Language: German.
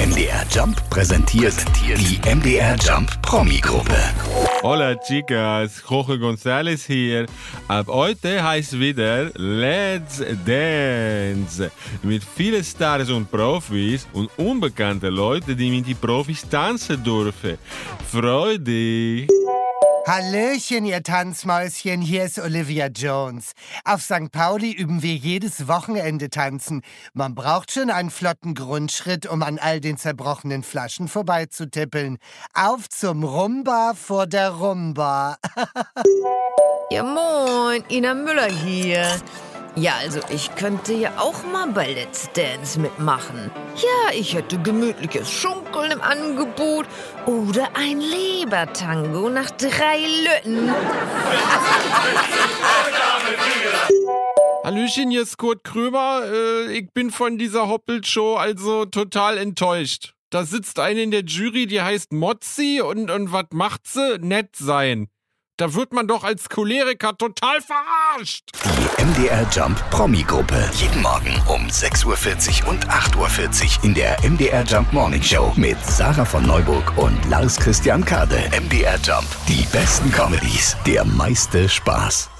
MDR Jump präsentiert die MDR Jump Promi-Gruppe. Hola chicas, Jorge González hier. Ab heute heißt wieder Let's Dance. Mit vielen Stars und Profis und unbekannte Leute, die mit die Profis tanzen dürfen. Freu dich! Hallöchen, ihr Tanzmäuschen, hier ist Olivia Jones. Auf St. Pauli üben wir jedes Wochenende tanzen. Man braucht schon einen flotten Grundschritt, um an all den zerbrochenen Flaschen vorbeizutippeln. Auf zum Rumba vor der Rumba. Ja, moin, Ina Müller hier. Ja, also ich könnte ja auch mal bei Let's Dance mitmachen. Ja, ich hätte gemütliches Schunkeln im Angebot oder ein Lebertango nach drei Lütten. Hallöchen, hier ist Kurt Krömer. Äh, ich bin von dieser Hoppelt-Show also total enttäuscht. Da sitzt eine in der Jury, die heißt Mozzi und, und was macht sie? Nett sein. Da wird man doch als Choleriker total verarscht. Die MDR Jump Promi-Gruppe. Jeden Morgen um 6.40 Uhr und 8.40 Uhr in der MDR Jump Morning Show mit Sarah von Neuburg und Lars Christian Kade. MDR Jump. Die besten Comedies, der meiste Spaß.